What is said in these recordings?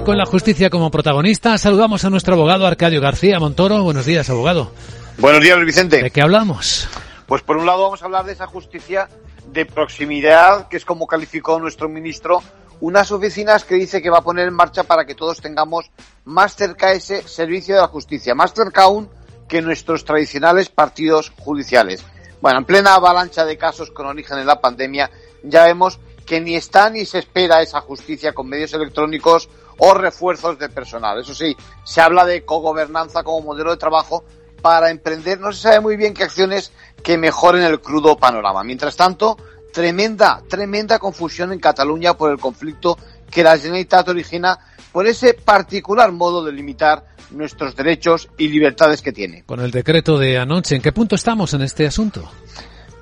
con la justicia como protagonista, saludamos a nuestro abogado Arcadio García Montoro. Buenos días, abogado. Buenos días, Vicente. ¿De qué hablamos? Pues por un lado vamos a hablar de esa justicia de proximidad, que es como calificó nuestro ministro, unas oficinas que dice que va a poner en marcha para que todos tengamos más cerca ese servicio de la justicia, más cerca aún que nuestros tradicionales partidos judiciales. Bueno, en plena avalancha de casos con origen en la pandemia, ya vemos que ni está ni se espera esa justicia con medios electrónicos o refuerzos de personal. Eso sí, se habla de cogobernanza como modelo de trabajo para emprender, no se sabe muy bien qué acciones que mejoren el crudo panorama. Mientras tanto, tremenda, tremenda confusión en Cataluña por el conflicto que la Generalitat origina por ese particular modo de limitar nuestros derechos y libertades que tiene. Con el decreto de anoche, ¿en qué punto estamos en este asunto?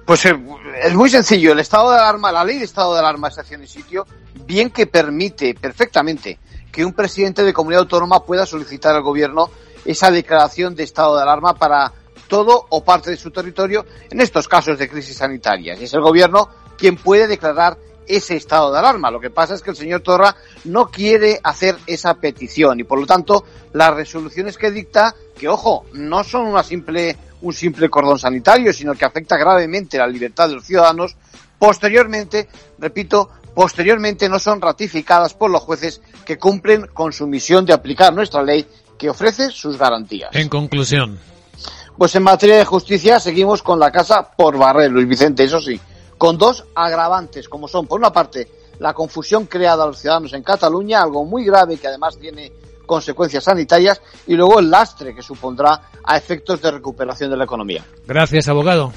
Pues eh, es muy sencillo. El estado de alarma, la ley de estado de alarma, estación y sitio, bien que permite perfectamente que un presidente de comunidad autónoma pueda solicitar al gobierno esa declaración de estado de alarma para todo o parte de su territorio en estos casos de crisis sanitarias. Es el gobierno quien puede declarar ese estado de alarma. Lo que pasa es que el señor Torra no quiere hacer esa petición y por lo tanto las resoluciones que dicta, que ojo, no son una simple, un simple cordón sanitario, sino que afecta gravemente la libertad de los ciudadanos, posteriormente, repito, posteriormente no son ratificadas por los jueces que cumplen con su misión de aplicar nuestra ley que ofrece sus garantías. En conclusión. Pues en materia de justicia seguimos con la casa por barrer, Luis Vicente, eso sí con dos agravantes, como son, por una parte, la confusión creada a los ciudadanos en Cataluña, algo muy grave que además tiene consecuencias sanitarias, y luego el lastre que supondrá a efectos de recuperación de la economía. Gracias, abogado.